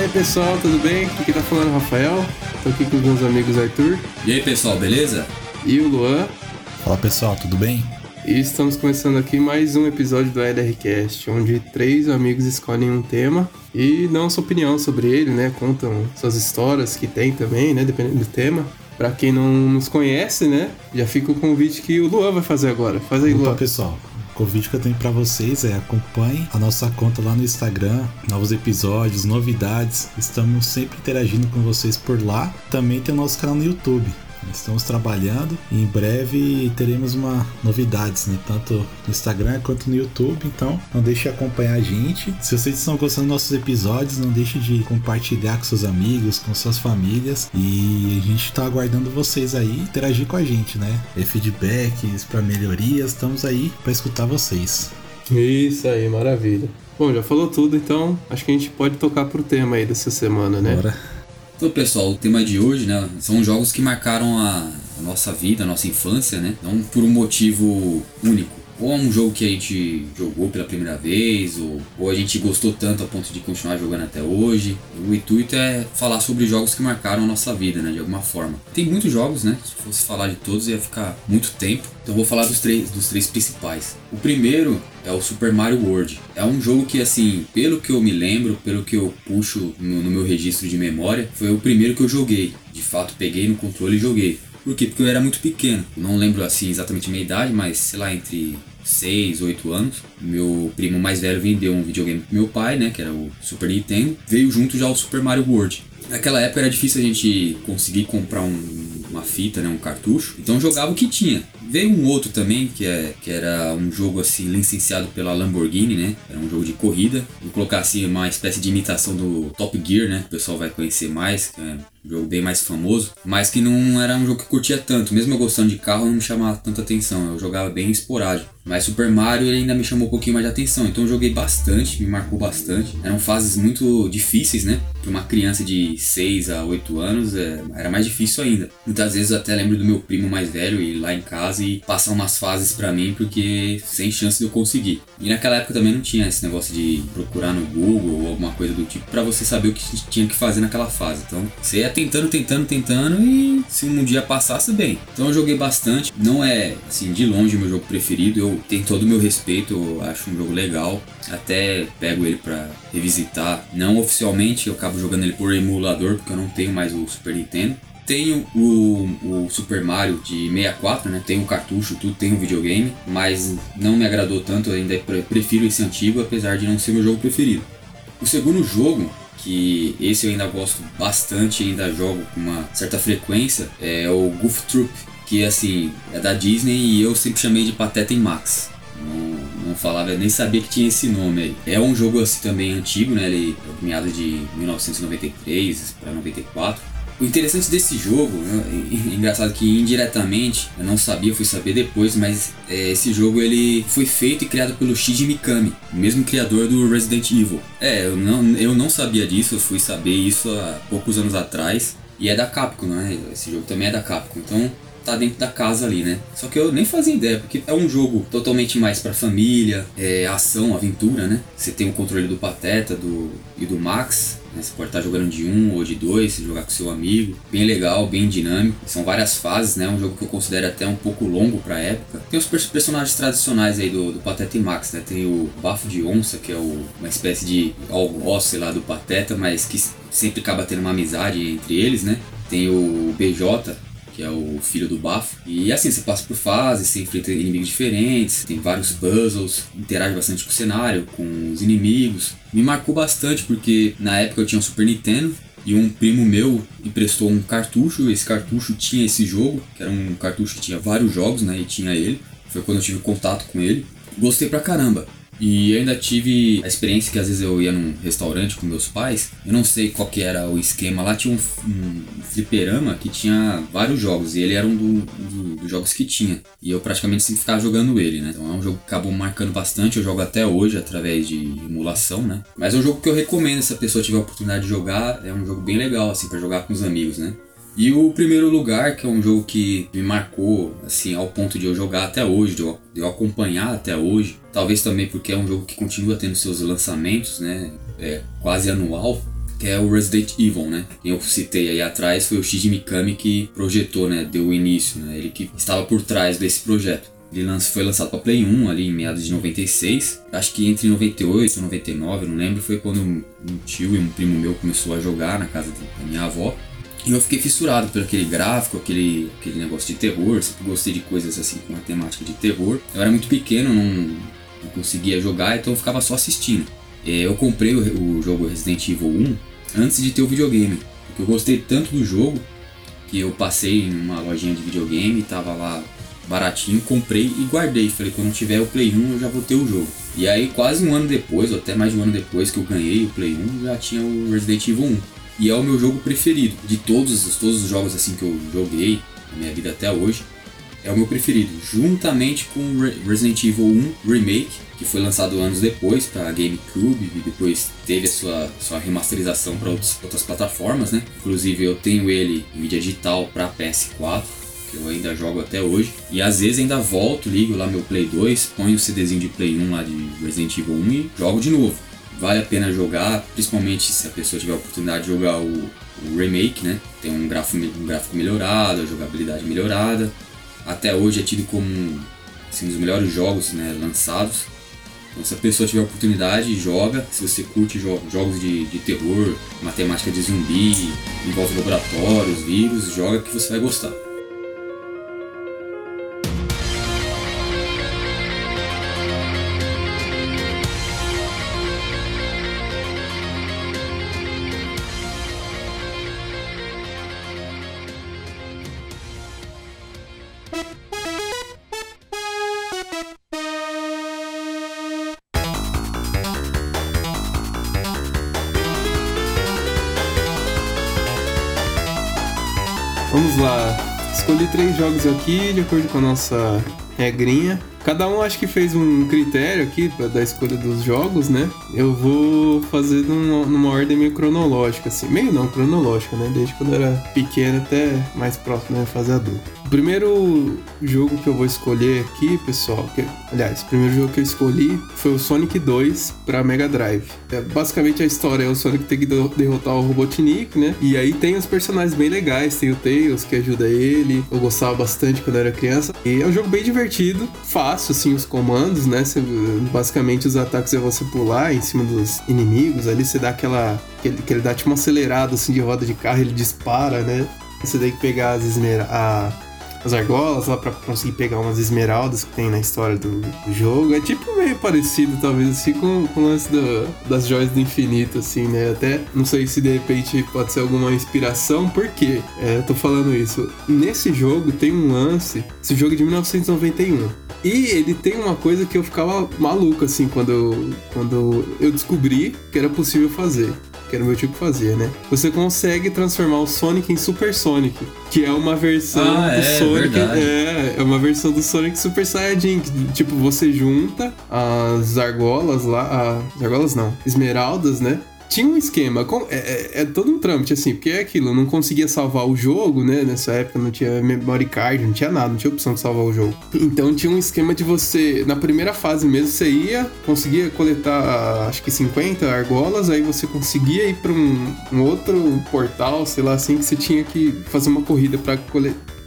Fala aí pessoal, tudo bem? Aqui tá falando é o Rafael, tô aqui com os meus amigos Arthur. E aí pessoal, beleza? E o Luan. Fala pessoal, tudo bem? E estamos começando aqui mais um episódio do EDRcast, onde três amigos escolhem um tema e dão sua opinião sobre ele, né? Contam suas histórias que tem também, né? Dependendo do tema. Pra quem não nos conhece, né? Já fica o convite que o Luan vai fazer agora. Faz aí, Opa, Luan. pessoal. O convite que eu tenho para vocês é acompanhem a nossa conta lá no Instagram, novos episódios, novidades. Estamos sempre interagindo com vocês por lá. Também tem o nosso canal no YouTube. Estamos trabalhando e em breve teremos uma novidades, né? Tanto no Instagram quanto no YouTube. Então, não deixe de acompanhar a gente. Se vocês estão gostando dos nossos episódios, não deixe de compartilhar com seus amigos, com suas famílias. E a gente está aguardando vocês aí interagir com a gente, né? E feedbacks para melhorias, estamos aí para escutar vocês. Isso aí, maravilha. Bom, já falou tudo, então acho que a gente pode tocar pro tema aí dessa semana, né? Bora. Então, pessoal, o tema de hoje, né, são jogos que marcaram a, nossa vida, a nossa infância, né? Não por um motivo único ou é um jogo que a gente jogou pela primeira vez, ou, ou a gente gostou tanto a ponto de continuar jogando até hoje. O intuito é falar sobre jogos que marcaram a nossa vida, né, de alguma forma. Tem muitos jogos, né? Se fosse falar de todos ia ficar muito tempo. Então vou falar dos três, dos três principais. O primeiro é o Super Mario World. É um jogo que, assim, pelo que eu me lembro, pelo que eu puxo no, no meu registro de memória, foi o primeiro que eu joguei. De fato, peguei no controle e joguei. Por quê? Porque eu era muito pequeno. Não lembro assim exatamente a minha idade, mas sei lá, entre 6, 8 anos. Meu primo mais velho vendeu um videogame pro meu pai, né? Que era o Super Nintendo. Veio junto já o Super Mario World. Naquela época era difícil a gente conseguir comprar um, uma fita, né, um cartucho. Então jogava o que tinha. Veio um outro também, que, é, que era um jogo assim licenciado pela Lamborghini, né? Era um jogo de corrida. Vou colocar assim uma espécie de imitação do Top Gear, né? O pessoal vai conhecer mais, é jogo bem mais famoso, mas que não era um jogo que eu curtia tanto. Mesmo eu gostando de carro, não me chamava tanta atenção. Eu jogava bem esporádico. Mas Super Mario ele ainda me chamou um pouquinho mais de atenção, então eu joguei bastante, me marcou bastante. Eram fases muito difíceis, né? Para uma criança de 6 a 8 anos é, era mais difícil ainda. Muitas vezes eu até lembro do meu primo mais velho ir lá em casa e passar umas fases para mim, porque sem chance de eu conseguir. E naquela época também não tinha esse negócio de procurar no Google ou alguma coisa do tipo para você saber o que tinha que fazer naquela fase. Então você ia tentando, tentando, tentando e se um dia passasse, bem. Então eu joguei bastante. Não é, assim, de longe meu jogo preferido. Eu tenho todo o meu respeito, eu acho um jogo legal. Até pego ele para revisitar. Não oficialmente, eu acabo jogando ele por emulador, porque eu não tenho mais o Super Nintendo. Tenho o, o Super Mario de 64, né? Tenho o cartucho, tudo, tenho o videogame, mas não me agradou tanto, ainda prefiro esse antigo, apesar de não ser meu jogo preferido. O segundo jogo que esse eu ainda gosto bastante, ainda jogo com uma certa frequência, é o Goof Troop, que assim, é da Disney e eu sempre chamei de Pateta em Max. Não, não falava, nem sabia que tinha esse nome aí. É um jogo assim também antigo, né? Ele é meado de 1993 para 94. O interessante desse jogo, né, engraçado que indiretamente, eu não sabia, fui saber depois, mas é, esse jogo ele foi feito e criado pelo Shinji Mikami, o mesmo criador do Resident Evil. É, eu não, eu não sabia disso, eu fui saber isso há poucos anos atrás. E é da Capcom, né? Esse jogo também é da Capcom. Então tá dentro da casa ali, né? Só que eu nem fazia ideia, porque é um jogo totalmente mais pra família, é ação, aventura, né? Você tem o controle do Pateta do, e do Max, né? Você pode estar jogando de um ou de dois, jogar com seu amigo. Bem legal, bem dinâmico. São várias fases, né? Um jogo que eu considero até um pouco longo pra época. Tem os personagens tradicionais aí do, do Pateta e Max, né? Tem o Bafo de Onça, que é o, uma espécie de algoz, sei lá, do Pateta, mas que sempre acaba tendo uma amizade entre eles, né? Tem o BJ, que é o filho do Bafo. E assim, você passa por fases, você enfrenta inimigos diferentes, tem vários puzzles, interage bastante com o cenário, com os inimigos. Me marcou bastante porque na época eu tinha um Super Nintendo e um primo meu emprestou um cartucho. Esse cartucho tinha esse jogo, que era um cartucho que tinha vários jogos, né? E tinha ele. Foi quando eu tive contato com ele. Gostei pra caramba. E ainda tive a experiência que às vezes eu ia num restaurante com meus pais, eu não sei qual que era o esquema, lá tinha um, um fliperama que tinha vários jogos, e ele era um do, do, dos jogos que tinha. E eu praticamente sempre ficava jogando ele, né? Então é um jogo que acabou marcando bastante, eu jogo até hoje através de emulação, né? Mas é um jogo que eu recomendo se a pessoa tiver a oportunidade de jogar, é um jogo bem legal, assim, para jogar com os amigos, né? E o primeiro lugar, que é um jogo que me marcou, assim, ao ponto de eu jogar até hoje, de eu, eu acompanhar até hoje, talvez também porque é um jogo que continua tendo seus lançamentos, né, é, quase anual, que é o Resident Evil, né? Quem eu citei aí atrás foi o Shinji Mikami que projetou, né? Deu o início, né? Ele que estava por trás desse projeto. Ele foi lançado para Play 1 ali em meados de 96. Acho que entre 98 e 99, não lembro, foi quando um tio e um primo meu começou a jogar na casa da minha avó. E eu fiquei fissurado por aquele gráfico, aquele, aquele negócio de terror. Sempre gostei de coisas assim com a temática de terror. Eu era muito pequeno, não, não conseguia jogar, então eu ficava só assistindo. É, eu comprei o, o jogo Resident Evil 1 antes de ter o videogame, porque eu gostei tanto do jogo que eu passei em uma lojinha de videogame, tava lá baratinho, comprei e guardei. Falei, quando tiver o Play 1 eu já vou ter o jogo. E aí quase um ano depois, ou até mais de um ano depois que eu ganhei o Play 1, já tinha o Resident Evil 1. E é o meu jogo preferido. De todos, todos os jogos assim que eu joguei na minha vida até hoje, é o meu preferido. Juntamente com Resident Evil 1 Remake, que foi lançado anos depois para GameCube e depois teve a sua, sua remasterização para outras plataformas, né? Inclusive eu tenho ele em mídia digital para PS4 que eu ainda jogo até hoje. E às vezes ainda volto, ligo lá meu Play 2, ponho o CDzinho de Play 1 lá de Resident Evil 1 e jogo de novo. Vale a pena jogar, principalmente se a pessoa tiver a oportunidade de jogar o, o remake, né? Tem um gráfico, um gráfico melhorado, a jogabilidade melhorada. Até hoje é tido como assim, um dos melhores jogos né, lançados. Então, se a pessoa tiver a oportunidade, joga. Se você curte jo jogos de, de terror, matemática de zumbi, envolve laboratórios, vírus, joga que você vai gostar. Escolhi três jogos aqui de acordo com a nossa regrinha. Cada um acho que fez um critério aqui da escolha dos jogos, né? Eu vou fazer numa, numa, ordem meio cronológica, assim. Meio não, cronológica, né? Desde quando eu era pequeno até mais próximo da fase adulta. Primeiro jogo que eu vou escolher aqui, pessoal, que, aliás, o primeiro jogo que eu escolhi foi o Sonic 2 para Mega Drive. É, basicamente a história é o Sonic ter que derrotar o Robotnik, né? E aí tem os personagens bem legais, tem o Tails que ajuda ele. Eu gostava bastante quando era criança. E é um jogo bem divertido, fácil assim os comandos, né? Basicamente os ataques é você pular em cima dos inimigos, ali você dá aquela que ele, que ele dá tipo uma acelerada assim de roda de carro, ele dispara, né? Você tem que pegar as esmeraldas as argolas lá para conseguir pegar umas esmeraldas que tem na história do, jogo. É tipo meio parecido, talvez, assim, com, com o lance do, das joias do infinito, assim, né? Até não sei se de repente pode ser alguma inspiração, porque é, eu tô falando isso. Nesse jogo tem um lance, esse jogo é de 1991. E ele tem uma coisa que eu ficava maluco, assim, quando eu, quando eu descobri que era possível fazer que era o meu tipo fazia, né? Você consegue transformar o Sonic em Super Sonic, que é uma versão ah, do é, Sonic. Verdade. É, é uma versão do Sonic Super Saiyajin. Que, tipo, você junta as argolas lá. As argolas não, esmeraldas, né? Tinha um esquema, é, é, é, todo um trâmite, assim, porque é aquilo, eu não conseguia salvar o jogo, né? Nessa época não tinha memory card, não tinha nada, não tinha opção de salvar o jogo. Então tinha um esquema de você, na primeira fase mesmo, você ia, conseguia coletar, acho que 50 argolas, aí você conseguia ir pra um, um outro portal, sei lá assim, que você tinha que fazer uma corrida pra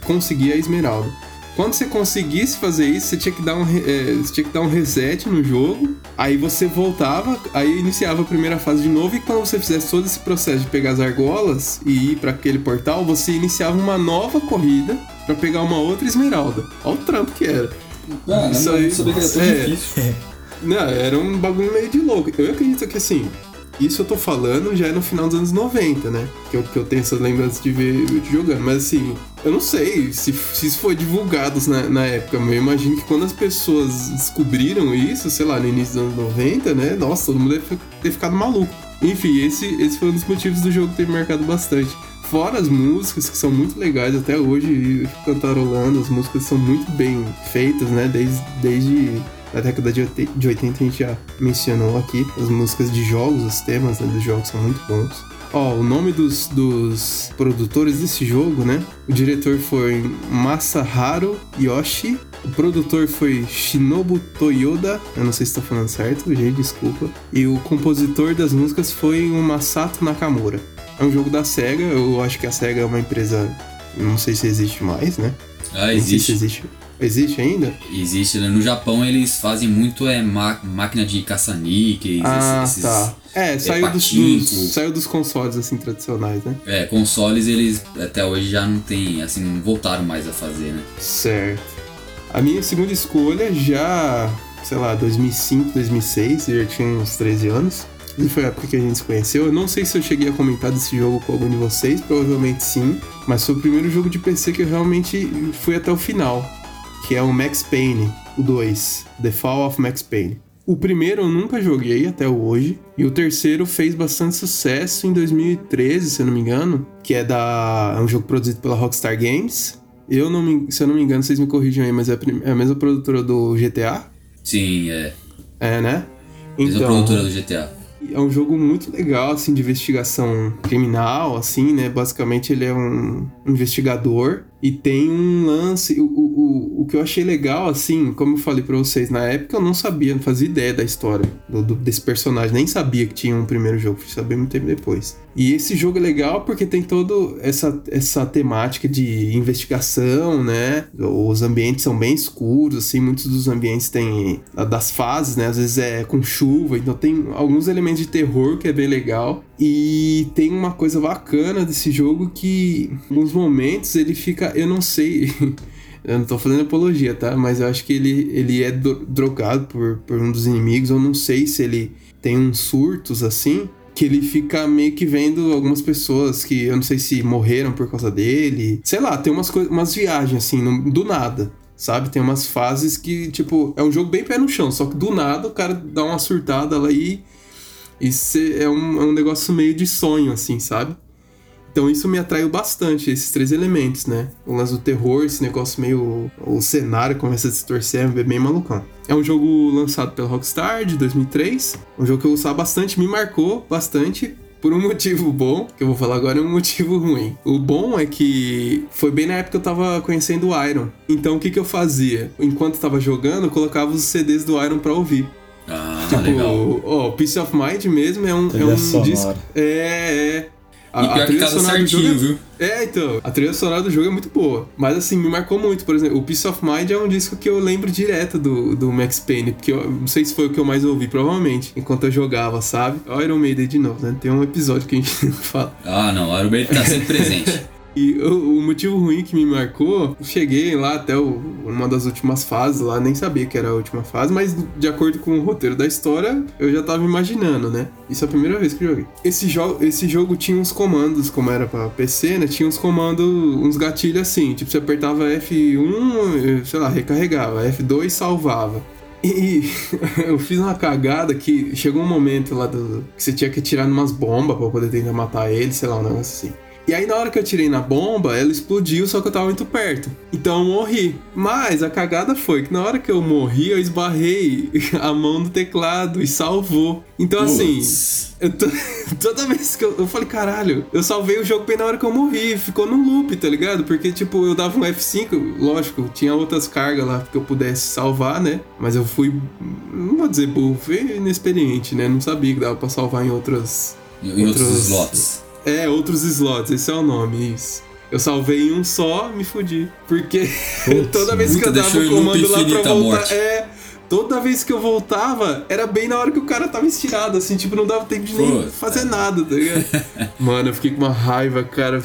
conseguir a esmeralda. Quando você conseguisse fazer isso, você tinha que dar um, é, você tinha que dar um reset no jogo. Aí você voltava, aí iniciava a primeira fase de novo. E quando você fizesse todo esse processo de pegar as argolas e ir para aquele portal, você iniciava uma nova corrida para pegar uma outra esmeralda. Olha o trampo que era. Ah, isso não, aí, não sabia que era tão é, difícil. Não, era um bagulho meio de louco. Eu acredito que assim, isso eu tô falando já é no final dos anos 90, né? Que eu, que eu tenho essas lembranças de ver jogando. Mas assim, eu não sei se, se isso foi divulgado na, na época, mas eu imagino que quando as pessoas descobriram isso, sei lá, no início dos anos 90, né? Nossa, todo mundo deve ter ficado maluco. Enfim, esse, esse foi um dos motivos do jogo ter marcado bastante. Fora as músicas, que são muito legais até hoje, cantarolando, as músicas são muito bem feitas, né? Desde, desde da década de 80 a gente já mencionou aqui. As músicas de jogos, os temas né, dos jogos são muito bons. Ó, o nome dos, dos produtores desse jogo, né? O diretor foi Masaharu Yoshi. O produtor foi Shinobu Toyoda. Eu não sei se estou falando certo, gente, desculpa. E o compositor das músicas foi o Masato Nakamura. É um jogo da SEGA. Eu acho que a SEGA é uma empresa. Não sei se existe mais, né? Ah, existe. existe. Existe ainda? Existe, né? No Japão eles fazem muito é máquina de caça-níqueis, ah, esses, tá. É, saiu, dos, dos, saiu dos consoles, assim, tradicionais, né? É, consoles eles até hoje já não tem, assim, não voltaram mais a fazer, né? Certo. A minha segunda escolha já, sei lá, 2005, 2006, eu já tinha uns 13 anos. E foi a época que a gente se conheceu. Eu não sei se eu cheguei a comentar desse jogo com algum de vocês, provavelmente sim. Mas foi o primeiro jogo de PC que eu realmente fui até o final que é o Max Payne, o 2, The Fall of Max Payne. O primeiro eu nunca joguei até hoje, e o terceiro fez bastante sucesso em 2013, se eu não me engano, que é da é um jogo produzido pela Rockstar Games. Eu não me, se eu não me engano, vocês me corrijam aí, mas é a, é a mesma produtora do GTA? Sim, é. É, né? Então, mesma produtora do GTA. É um jogo muito legal, assim, de investigação criminal, assim, né? Basicamente ele é um investigador e tem um lance. O, o, o que eu achei legal, assim, como eu falei pra vocês, na época eu não sabia, não fazia ideia da história do, do, desse personagem, nem sabia que tinha um primeiro jogo, fui saber muito tempo depois. E esse jogo é legal porque tem toda essa, essa temática de investigação, né? Os ambientes são bem escuros, assim, muitos dos ambientes têm das fases, né? Às vezes é com chuva, então tem alguns elementos de terror que é bem legal. E tem uma coisa bacana desse jogo que, alguns momentos, ele fica. Eu não sei. eu não tô fazendo apologia, tá? Mas eu acho que ele, ele é drogado por, por um dos inimigos. Eu não sei se ele tem uns surtos assim. Que ele fica meio que vendo algumas pessoas que eu não sei se morreram por causa dele. Sei lá, tem umas, umas viagens assim, no, do nada sabe? Tem umas fases que, tipo, é um jogo bem pé no chão, só que do nada o cara dá uma surtada lá e isso é um, é um negócio meio de sonho, assim, sabe? Então isso me atraiu bastante, esses três elementos, né? O lance do terror, esse negócio meio. O cenário começa a se torcer, é bem malucão. É um jogo lançado pela Rockstar de 2003, um jogo que eu gostava bastante, me marcou bastante. Por um motivo bom, que eu vou falar agora, é um motivo ruim. O bom é que foi bem na época que eu tava conhecendo o Iron. Então o que, que eu fazia? Enquanto eu tava jogando, eu colocava os CDs do Iron pra ouvir. Ah, tipo, legal. Ó, Peace of Mind mesmo é um, é um disco. É, é. A, e pior a trilha sonora certinho, do jogo. É, viu? É, então. A trilha sonora do jogo é muito boa. Mas assim, me marcou muito. Por exemplo, o Peace of Mind é um disco que eu lembro direto do, do Max Payne. Porque eu não sei se foi o que eu mais ouvi, provavelmente. Enquanto eu jogava, sabe? O Iron Maiden de novo, né? Tem um episódio que a gente fala. Ah, não. O Iron Maiden tá sempre presente. E o, o, motivo ruim que me marcou, cheguei lá até o, uma das últimas fases lá, nem sabia que era a última fase, mas de acordo com o roteiro da história, eu já tava imaginando, né? Isso é a primeira vez que joguei. Esse, jo esse jogo tinha uns comandos, como era pra PC, né? Tinha uns comandos, uns gatilhos assim, tipo, você apertava F1, sei lá, recarregava, F2 salvava. E eu fiz uma cagada que chegou um momento lá do, que você tinha que atirar numas bombas pra poder tentar matar ele, sei lá, um negócio assim. E aí na hora que eu tirei na bomba, ela explodiu, só que eu tava muito perto. Então eu morri. Mas a cagada foi que na hora que eu morri, eu esbarrei a mão no teclado e salvou. Então assim, tô, toda vez que eu, eu falei, caralho, eu salvei o jogo bem na hora que eu morri, ficou no loop, tá ligado? Porque tipo, eu dava um F5, lógico, tinha outras cargas lá que eu pudesse salvar, né? Mas eu fui, não vou dizer burro, fui inexperiente, né? Não sabia que dava pra salvar em outras em outros, outros slots. É, outros slots, esse é o nome, isso. Eu salvei em um só, me fudi. Porque Putz, toda vez que eu dava o comando lá pra voltar. Morte. É. Toda vez que eu voltava, era bem na hora que o cara tava estirado, assim, tipo, não dava tempo de nem fazer nada, tá ligado? Mano, eu fiquei com uma raiva, cara.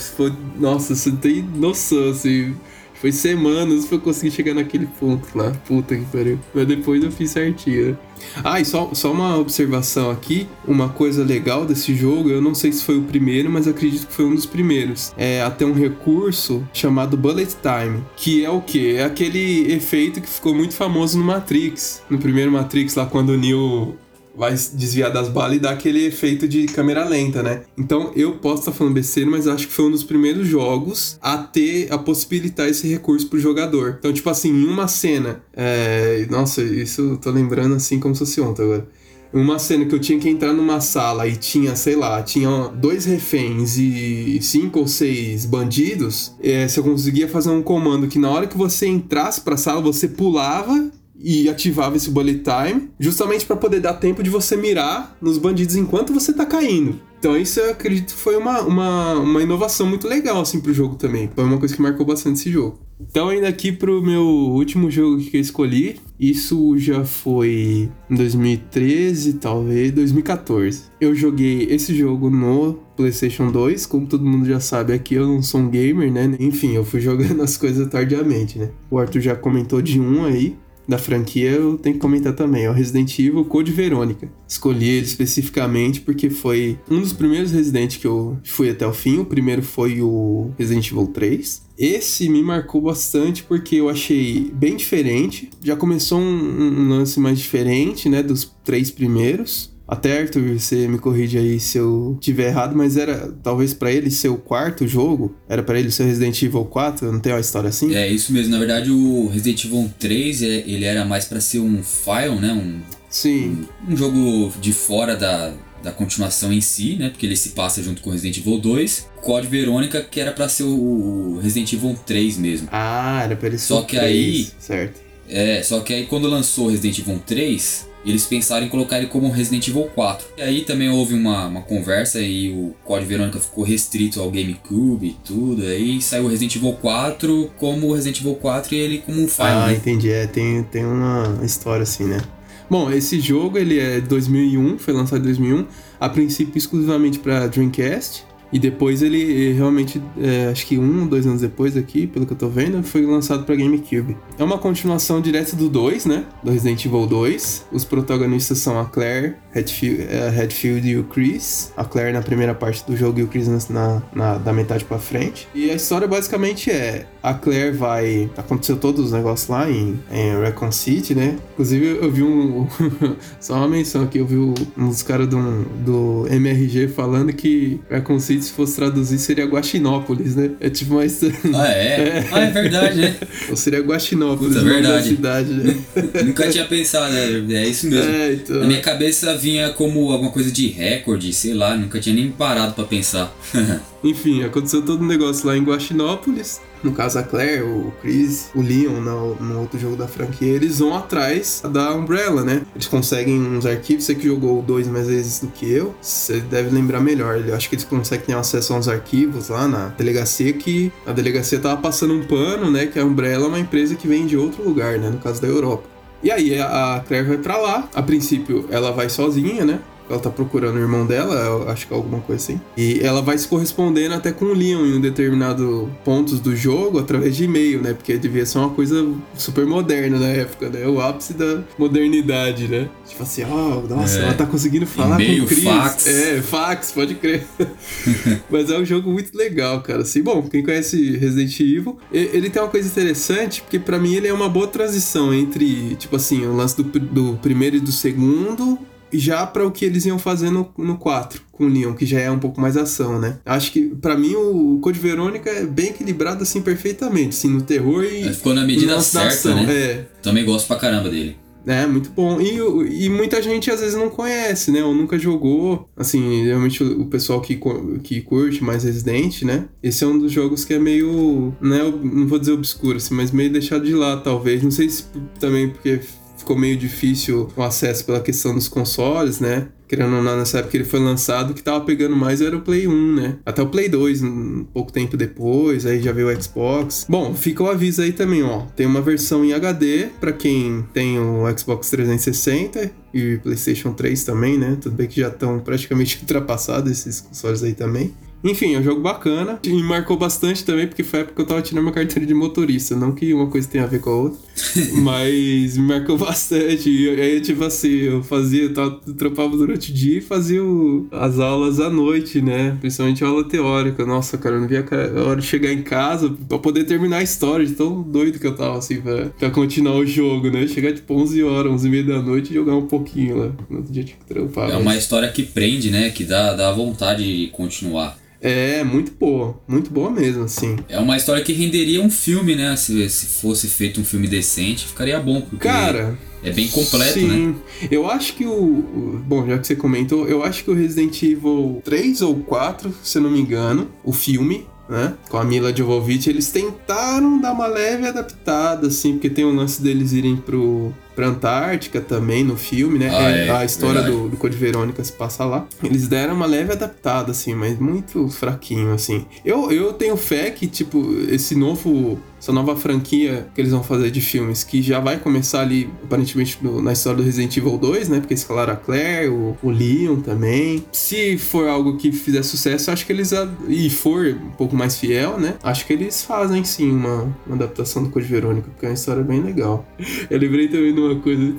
Nossa, você não tem noção, assim. Foi semanas pra eu conseguir chegar naquele ponto lá. Puta que pariu. Mas depois eu fiz certinho. Né? Ah, e só, só uma observação aqui. Uma coisa legal desse jogo, eu não sei se foi o primeiro, mas acredito que foi um dos primeiros. É até um recurso chamado Bullet Time. Que é o que? É aquele efeito que ficou muito famoso no Matrix. No primeiro Matrix, lá quando o Neo vai desviar das balas e dar aquele efeito de câmera lenta, né? Então eu posso estar tá falando besteira, mas acho que foi um dos primeiros jogos a ter, a possibilitar esse recurso pro jogador. Então, tipo assim, em uma cena, é... nossa, isso eu tô lembrando assim como se fosse ontem agora uma cena que eu tinha que entrar numa sala e tinha, sei lá, tinha dois reféns e cinco ou seis bandidos, é, se eu conseguia fazer um comando que na hora que você entrasse pra sala, você pulava e ativava esse bullet time, justamente para poder dar tempo de você mirar nos bandidos enquanto você tá caindo. Então isso eu acredito que foi uma, uma, uma inovação muito legal assim pro jogo também. Foi uma coisa que marcou bastante esse jogo. Então indo aqui pro meu último jogo que eu escolhi, isso já foi em 2013, talvez 2014. Eu joguei esse jogo no PlayStation 2, como todo mundo já sabe aqui, eu não sou um gamer, né? Enfim, eu fui jogando as coisas tardiamente, né? O Arthur já comentou de um aí, da franquia, eu tenho que comentar também. É o Resident Evil Code Verônica. Escolhi ele especificamente porque foi um dos primeiros Resident que eu fui até o fim. O primeiro foi o Resident Evil 3. Esse me marcou bastante porque eu achei bem diferente. Já começou um, um lance mais diferente, né, dos três primeiros. Até Arthur, você me corrige aí se eu tiver errado, mas era talvez para ele ser o quarto jogo, era para ele ser Resident Evil 4, não tem uma história assim? É isso mesmo, na verdade o Resident Evil 3, é, ele era mais para ser um file, né, um Sim. Um, um jogo de fora da, da continuação em si, né? Porque ele se passa junto com Resident Evil 2. Code Verônica, que era para ser o Resident Evil 3 mesmo. Ah, era pra ele ser Só que 3, aí. Certo. É, só que aí quando lançou Resident Evil 3, eles pensaram em colocar ele como Resident Evil 4. E aí também houve uma, uma conversa e o Code Verônica ficou restrito ao GameCube e tudo. Aí saiu Resident Evil 4 como Resident Evil 4 e ele como um file. Ah, né? entendi. É, tem, tem uma história assim, né? Bom, esse jogo ele é 2001, foi lançado em 2001, a princípio exclusivamente para Dreamcast. E depois ele realmente, é, acho que um, dois anos depois aqui, pelo que eu tô vendo, foi lançado para GameCube. É uma continuação direta do 2, né? Do Resident Evil 2. Os protagonistas são a Claire, Redfield, Redfield e o Chris. A Claire na primeira parte do jogo e o Chris na, na da metade para frente. E a história basicamente é: a Claire vai. Aconteceu todos os negócios lá em, em Recon City, né? Inclusive eu vi um. só uma menção aqui, eu vi um dos caras do, do MRG falando que Recon City se fosse traduzir, seria Guaxinópolis, né? É tipo mais. Ah, é? é. Ah, é verdade, né? Ou seria Guaxinópolis, Puta, é verdade. cidade, né? Nunca tinha pensado, né? É isso mesmo. É, então... Na minha cabeça vinha como alguma coisa de recorde, sei lá, nunca tinha nem parado para pensar. Enfim, aconteceu todo um negócio lá em Guaxinópolis. No caso, a Claire, o Chris, o Leon, no, no outro jogo da franquia, eles vão atrás da Umbrella, né? Eles conseguem uns arquivos. Você que jogou dois mais vezes do que eu, você deve lembrar melhor. Eu acho que eles conseguem ter acesso a uns arquivos lá na delegacia que a delegacia tava passando um pano, né? Que a Umbrella é uma empresa que vem de outro lugar, né? No caso da Europa. E aí a Claire vai para lá. A princípio ela vai sozinha, né? Ela tá procurando o irmão dela, acho que é alguma coisa assim. E ela vai se correspondendo até com o Leon em um determinado pontos do jogo através de e-mail, né? Porque devia ser uma coisa super moderna na época, né? O ápice da modernidade, né? Tipo assim, ó, oh, nossa, é. ela tá conseguindo falar com o Chris. fax. É, fax, pode crer. Mas é um jogo muito legal, cara. Assim, bom, quem conhece Resident Evil, ele tem uma coisa interessante, porque para mim ele é uma boa transição entre, tipo assim, o lance do, do primeiro e do segundo já para o que eles iam fazer no, no 4 com o Leon, que já é um pouco mais ação, né? Acho que para mim o Code Verônica é bem equilibrado assim perfeitamente, assim, no terror e ficou na medida certa, né? É. Também gosto pra caramba dele. É, muito bom. E, e muita gente às vezes não conhece, né? Ou nunca jogou. Assim, realmente o, o pessoal que, que curte mais Resident, né? Esse é um dos jogos que é meio. Né, não vou dizer obscuro, assim, mas meio deixado de lado, talvez. Não sei se também porque ficou meio difícil o acesso pela questão dos consoles, né? Querendo ou não, nessa época ele foi lançado, o que tava pegando mais era o Play 1, né? Até o Play 2, um pouco tempo depois, aí já veio o Xbox. Bom, fica o aviso aí também, ó. Tem uma versão em HD para quem tem o Xbox 360 e PlayStation 3 também, né? Tudo bem que já estão praticamente ultrapassados esses consoles aí também. Enfim, é um jogo bacana. E me marcou bastante também, porque foi a época que eu tava tirando minha carteira de motorista. Não que uma coisa tenha a ver com a outra. mas me marcou bastante. E aí, tipo assim, eu fazia, eu tava, trampava durante o dia e fazia o, as aulas à noite, né? Principalmente a aula teórica. Nossa, cara, eu não via a hora de chegar em casa pra poder terminar a história, de tão doido que eu tava, assim, pra, pra continuar o jogo, né? Chegar tipo 11 horas, 11 e meia da noite e jogar um pouquinho lá. No outro dia tinha que trampar. É mas... uma história que prende, né? Que dá, dá vontade de continuar. É, muito boa. Muito boa mesmo, assim. É uma história que renderia um filme, né? Se, se fosse feito um filme decente, ficaria bom. Porque Cara. É bem completo, sim. né? Eu acho que o. Bom, já que você comentou, eu acho que o Resident Evil 3 ou 4, se eu não me engano, o filme, né? Com a Mila Jovovich, eles tentaram dar uma leve adaptada, assim, porque tem o lance deles irem pro, pra Antártica também no filme, né? Ah, É, é, a história verdade. do, do Code Verônica se passa lá. Eles deram uma leve adaptada, assim, mas muito fraquinho, assim. Eu, eu tenho fé que, tipo, esse novo. Essa nova franquia que eles vão fazer de filmes, que já vai começar ali, aparentemente, no- na história do Resident Evil 2, né? Porque escalaram a Claire, o, o Leon também. Se for algo que fizer sucesso, acho que eles. E for um pouco mais fiel, né? Acho que eles fazem sim uma, uma adaptação do Code Verônica, porque é uma história bem legal. Eu lembrei também de uma coisa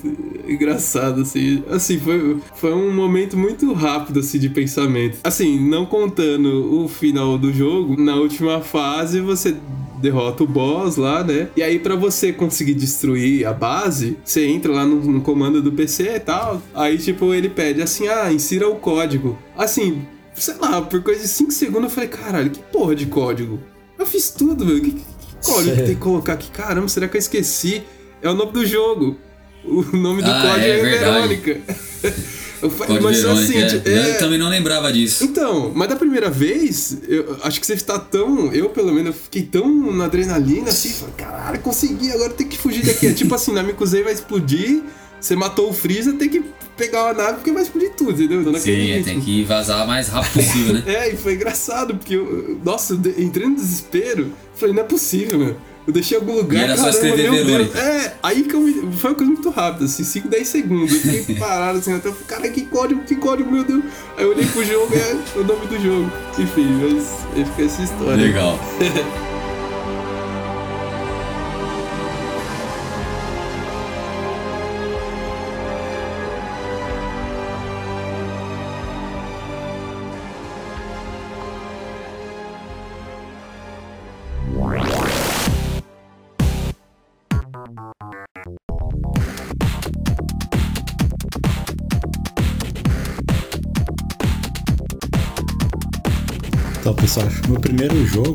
engraçada, assim. Assim, foi, foi um momento muito rápido, assim, de pensamento. Assim, não contando o final do jogo, na última fase você derrota o boss lá, né? E aí, pra você conseguir destruir a base, você entra lá no, no comando do PC e tal. Aí, tipo, ele pede assim: ah, insira o código. Assim, sei lá, por coisa de 5 segundos eu falei: caralho, que porra de código? Eu fiz tudo, meu. Que, que código que tem que colocar aqui? Caramba, será que eu esqueci? É o nome do jogo. O nome do Ah, código é é. Verônica. Eu falei, mas Verônica, assim, é. tipo, Eu é- também não lembrava disso. então, mas da primeira vez, eu acho que você está tão. Eu, pelo menos, eu fiquei tão na adrenalina assim, falei, caralho, consegui, agora tem que fugir daqui. É tipo assim, na Mikuzei vai explodir, você matou o Freeza, tem que pegar uma nave porque vai explodir tudo, entendeu? Então, Sim, é, tem que vazar o mais rápido possível, né? É, e foi engraçado, porque eu. Nossa, eu entrei no desespero, falei, não é possível, meu. Eu deixei algum lugar, E era só caramba, escrever meu Deus. Verônica. É, aí que eu me, foi uma coisa muito rápida, assim, 5, 10 segundos. Eu fiquei parado assim, até eu falei, cara, que código, que código, meu Deus. Aí eu olhei pro jogo, é o nome do jogo. Enfim, mas aí fica essa história. Legal. Então, pessoal, acho que meu primeiro jogo,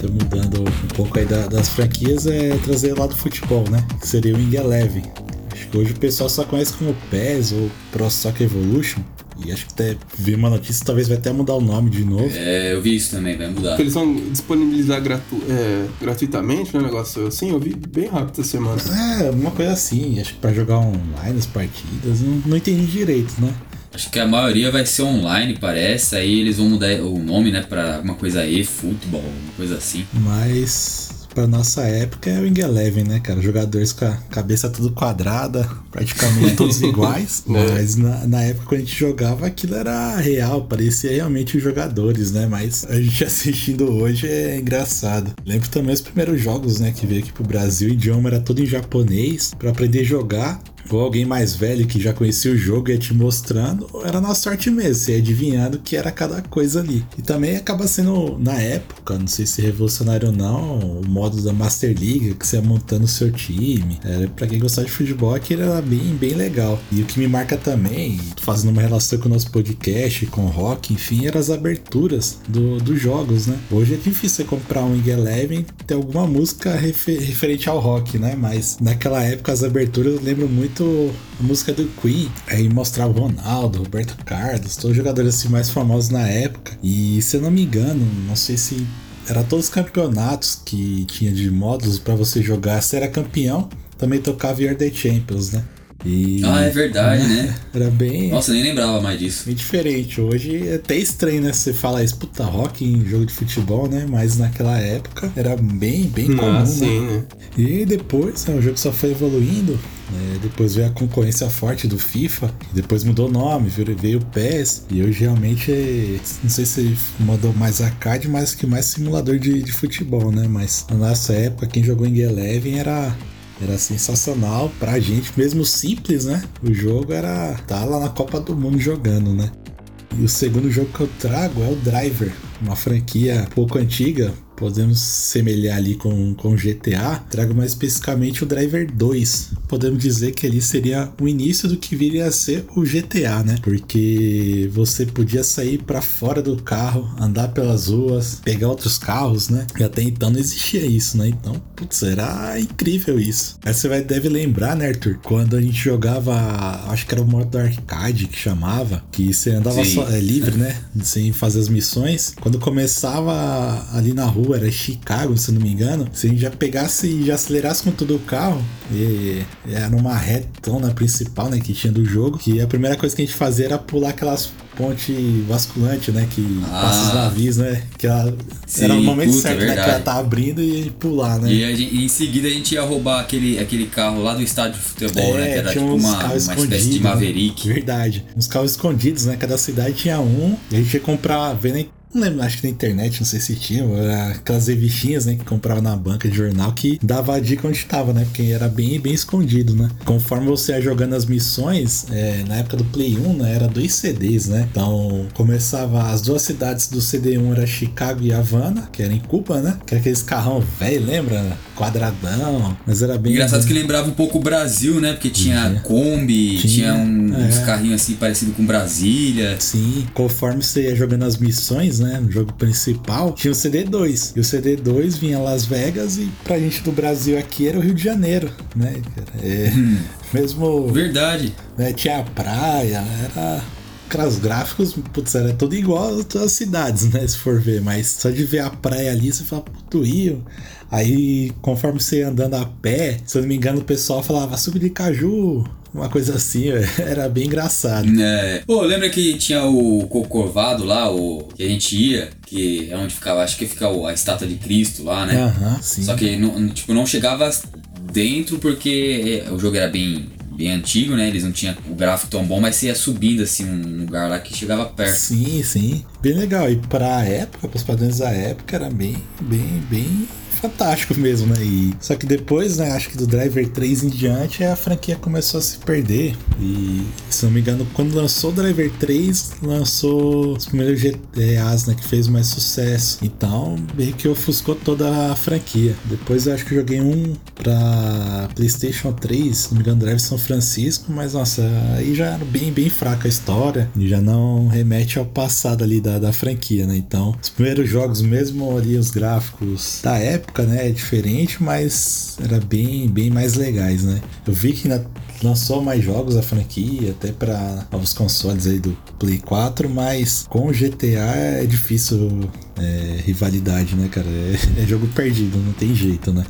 tô mudando um pouco aí da- das franquias, é trazer lá do futebol, né? Que seria o Wing Eleven. Acho que hoje o pessoal só conhece como PES ou Pro Soccer Evolution. E acho que até vi uma notícia, talvez vai até mudar o nome de novo. É, eu vi isso também, vai mudar. Porque eles vão disponibilizar gratu é, gratuitamente, né? Um negócio assim, eu vi bem rápido essa semana. É, uma coisa assim, acho que pra jogar online as partidas, não, não entendi direito, né? Acho que a maioria vai ser online, parece. Aí eles vão mudar o nome, né, pra alguma coisa e futebol, uma coisa assim. Mas pra nossa época é o Wing Eleven, né, cara? Jogadores com a cabeça tudo quadrada, praticamente todos iguais. Mas na, na época quando a gente jogava, aquilo era real, parecia realmente os jogadores, né? Mas a gente assistindo hoje é engraçado. Lembro também os primeiros jogos, né, que veio aqui pro Brasil, o idioma era todo em japonês, pra aprender a jogar. Ou alguém mais velho que já conhecia o jogo ia te mostrando, era na sorte mesmo, você ia adivinhando que era cada coisa ali. E também acaba sendo, na época, não sei se revolucionário ou não, o modo da Master League, que você ia montando o seu time. Era, pra quem gostava de futebol, aquilo era bem, bem legal. E o que me marca também, fazendo uma relação com o nosso podcast, com o rock, enfim, eram as aberturas do, dos jogos, né? Hoje é difícil você comprar um Wing Eleven ter alguma música refer- referente ao rock, né? Mas naquela época as aberturas eu lembro muito a música do Queen. Aí mostrava o Ronaldo, Roberto Carlos, todos os jogadores assim mais famosos na época. E se eu não me engano, não sei se era todos os campeonatos que tinha de módulos pra você jogar, você era campeão, também tocava Year the Champions, né? E, ah, é verdade, né? Era bem. Nossa, nem lembrava mais disso. Bem diferente. Hoje é até estranho, né? Você fala isso, puta, rock em jogo de futebol, né? Mas naquela época era bem, bem comum. Ah, sim, né? né? E depois, né, o jogo só foi evoluindo. Né? Depois veio a concorrência forte do FIFA. Depois mudou o nome, veio o PES. E hoje realmente, não sei se mandou mais arcade, mas que mais simulador de, de futebol, né? Mas na nossa época, quem jogou em Eleven era era sensacional pra gente, mesmo simples, né? O jogo era tá lá na Copa do Mundo jogando, né? E o segundo jogo que eu trago é o Driver, uma franquia pouco antiga, podemos semelhar ali com, com GTA, trago mais especificamente o Driver 2. Podemos dizer que ali seria o início do que viria a ser o GTA, né? Porque você podia sair para fora do carro, andar pelas ruas, pegar outros carros, né? E até então não existia isso, né? Então, putz, era incrível isso. Aí você vai, deve lembrar, né, Arthur? Quando a gente jogava, acho que era o modo arcade que chamava, que você andava só, é, livre, né? Sem fazer as missões. Quando começava ali na rua, era Chicago, se não me engano, se a gente já pegasse e já acelerasse com todo o carro, e era uma retona principal, né, que tinha do jogo, que a primeira coisa que a gente fazia era pular aquelas ponte vasculante, né? Que ah, passa os navios, né? Que ela, sim, era o momento puta, certo, né? Que ela tá abrindo e pular, né? E gente, em seguida a gente ia roubar aquele, aquele carro lá do estádio de futebol, é, né? Que era tipo uma, uma espécie de Maverick. Né? Verdade. Uns carros escondidos, né? Cada cidade tinha um. E a gente ia comprar, vendo lembro, acho que na internet, não sei se tinha, aquelas revistinhas, né, que comprava na banca de jornal que dava a dica onde estava, né, porque era bem, bem escondido, né. Conforme você ia jogando as missões, é, na época do Play 1, né, era dois CDs, né, então começava as duas cidades do CD1 era Chicago e Havana, que era em Cuba, né, que era aqueles carrão velho, lembra? Quadradão, mas era bem... Engraçado que lembrava um pouco o Brasil, né, porque tinha uhum. Kombi, tinha, tinha um, é. uns carrinhos assim parecido com Brasília. Sim, conforme você ia jogando as missões, né? No jogo principal, tinha o CD2. E o CD2 vinha Las Vegas e pra gente do Brasil aqui era o Rio de Janeiro, né? É, hum. Mesmo. Verdade. Né, tinha a praia, era os gráficos, putz, era tudo igual a todas as cidades, né? Se for ver, mas só de ver a praia ali, você fala, puto Rio. Aí, conforme você ia andando a pé, se eu não me engano, o pessoal falava suco de caju, uma coisa assim, era bem engraçado. É. Pô, lembra que tinha o Corcovado lá, o que a gente ia, que é onde ficava, acho que fica a estátua de Cristo lá, né? Aham, sim. Só que não, tipo, não chegava dentro porque o jogo era bem bem antigo, né? Eles não tinham o gráfico tão bom, mas você ia subindo assim um lugar lá que chegava perto. Sim, sim. Bem legal. E pra época, pros padrões da época, era bem, bem, bem fantástico mesmo, né? E, só que depois, né, acho que do Driver 3 em diante, a franquia começou a se perder. E, se não me engano, quando lançou o Driver 3, lançou os primeiros GTAs, né, que fez mais sucesso. Então, meio que ofuscou toda a franquia. Depois eu acho que eu joguei um pra PlayStation 3, se não me engano, Drive São Francisco, mas nossa, aí já era bem, bem fraca a história e já não remete ao passado ali da, da franquia, né? Então, os primeiros jogos, mesmo ali os gráficos da época, época, né, é diferente, mas era bem, bem mais legais, né? Eu vi que lançou mais jogos a franquia, até para novos consoles aí do Play 4, mas com o GTA é difícil é, rivalidade, né, cara? É, é jogo perdido, não tem jeito, né?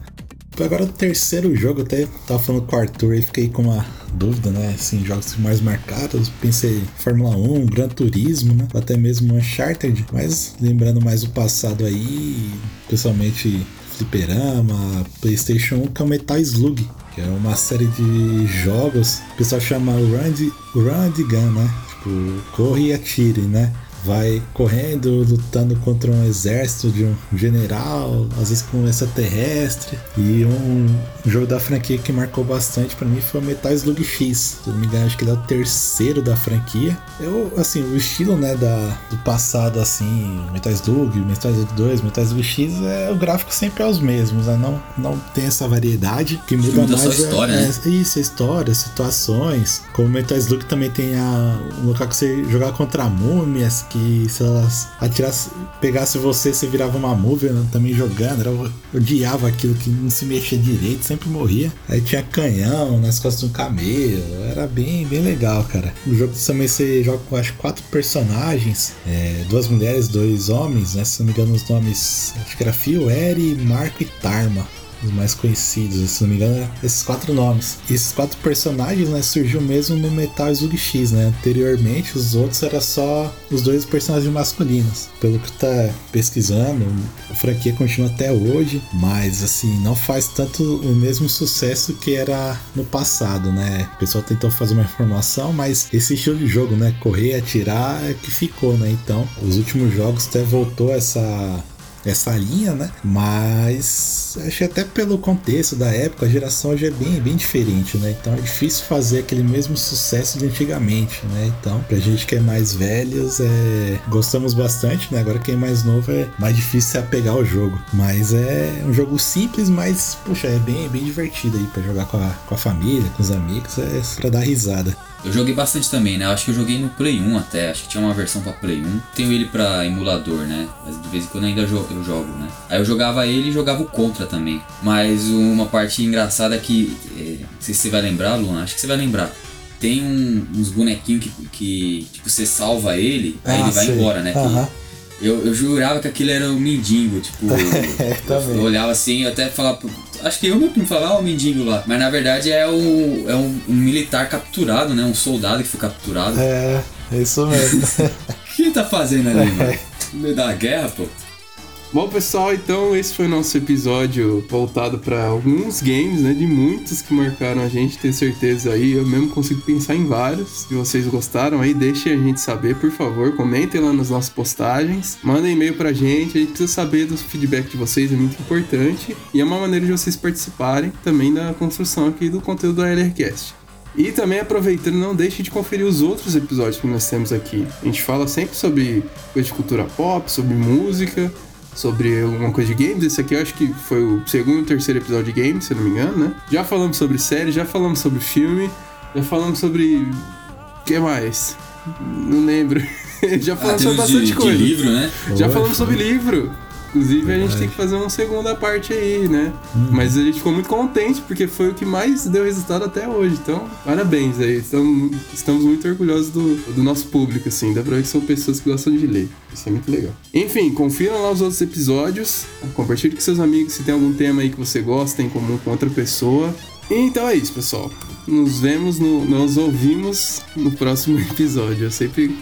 Agora o terceiro jogo, até tava falando com o Arthur e fiquei com uma dúvida, né? Assim, jogos mais marcados, pensei Fórmula 1, Gran Turismo, né? Até mesmo Uncharted, mas lembrando mais o passado aí, principalmente fliperama, PlayStation 1, que é o Metal Slug, que é uma série de jogos, o pessoal chama Run, Run Gun, né? Tipo, corre e atire, né? Vai correndo, lutando contra um exército de um general, às vezes com um extraterrestre. E um jogo da franquia que marcou bastante para mim foi o Metal Slug X. Se não me engano, acho que ele é o terceiro da franquia. Eu, assim, o estilo, né, da, do passado, assim, Metal Slug, Metal Slug 2, Metal Slug X, é, o gráfico sempre é os mesmos, né? Não, não tem essa variedade. que muda mais. A história, é, né? é, isso, a história, situações. Como Metal Slug também tem a, um local que você jogar contra múmias, que se elas atirasse, pegasse você, você virava uma múvia né, também jogando. Eu odiava aquilo que não se mexia direito, sempre morria. Aí tinha canhão nas costas do camelo. Era bem, bem legal, cara. O jogo também você joga com acho quatro personagens: é, duas mulheres, dois homens, né? Se não me engano, os nomes acho que era Phil, Eri, Marco e Tarma. Os mais conhecidos, se não me engano, esses quatro nomes. Esses quatro personagens, né, surgiu mesmo no Metal Slug X, né? Anteriormente, os outros era só os dois personagens masculinos. Pelo que tá pesquisando, a franquia continua até hoje, mas assim, não faz tanto o mesmo sucesso que era no passado, né? O pessoal tentou fazer uma informação, mas esse estilo de jogo, né, correr, atirar é que ficou, né? Então, os últimos jogos até voltou essa essa linha, né? Mas acho que até pelo contexto da época, a geração hoje é bem, bem diferente, né? Então é difícil fazer aquele mesmo sucesso de antigamente, né? Então, pra gente que é mais velhos, é... gostamos bastante, né? Agora quem é mais novo é mais difícil se apegar ao jogo. Mas é um jogo simples, mas, puxa, é bem, bem divertido aí pra jogar com a, com a família, com os amigos, é pra dar risada. Eu joguei bastante também, né? Acho que eu joguei no Play 1 até, acho que tinha uma versão pra Play 1. Tenho ele pra emulador, né? Mas de vez em quando ainda eu jogo, né? Aí eu jogava ele e jogava o Contra também. Mas uma parte engraçada é que, é, não sei se você vai lembrar, Luna, acho que você vai lembrar. Tem um, uns bonequinhos que, que, tipo, você salva ele, aí ah, ele vai embora, né? Uhum. Eu, eu jurava que aquilo era o mendigo, tipo. é, eu, eu olhava assim, eu até falava. Acho que eu mesmo falava, ah, o mendigo lá. Mas na verdade é, o, é um, um, militar capturado, né? Um soldado que foi capturado. É, é isso mesmo. o que ele tá fazendo ali, mano? No meio da guerra, pô? Bom, pessoal, então esse foi o nosso episódio voltado para alguns games, né? De muitos que marcaram a gente, tenho certeza aí. Eu mesmo consigo pensar em vários. Se vocês gostaram aí, deixem a gente saber, por favor. Comentem lá nas nossas postagens. Mandem e-mail pra gente. A gente precisa saber do feedback de vocês, é muito importante. E é uma maneira de vocês participarem também da construção aqui do conteúdo do LRCast. E também aproveitando, não deixe de conferir os outros episódios que nós temos aqui. A gente fala sempre sobre coisa de cultura pop, sobre música sobre alguma coisa de games. Esse aqui eu acho que foi o segundo ou terceiro episódio de games, se não me engano, né? Já falamos sobre série, já falamos sobre filme, já falamos sobre. O que mais? Não lembro. já falamos ah, sobre bastante de, coisa. De livro, né? Já falamos sobre livro. Inclusive, a gente tem que fazer uma segunda parte aí, né? Hum. Mas a gente ficou muito contente porque foi o que mais deu resultado até hoje. Então, parabéns aí. Estamos, estamos muito orgulhosos do, do nosso público, assim. Dá pra ver que são pessoas que gostam de ler. Isso é muito legal. Enfim, confiram lá os outros episódios. Compartilhe com seus amigos se tem algum tema aí que você gosta em comum com outra pessoa. Então é isso, pessoal. Nos vemos, no, nos ouvimos no próximo episódio. Eu sempre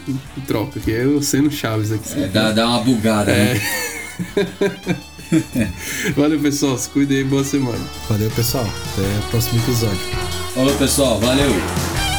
troco aqui, eu sendo Chaves aqui. É, dá, dá uma bugada, é. né? valeu, pessoal. Se cuidem aí. Boa semana. Valeu, pessoal. Até o próximo episódio. Falou, pessoal. Valeu.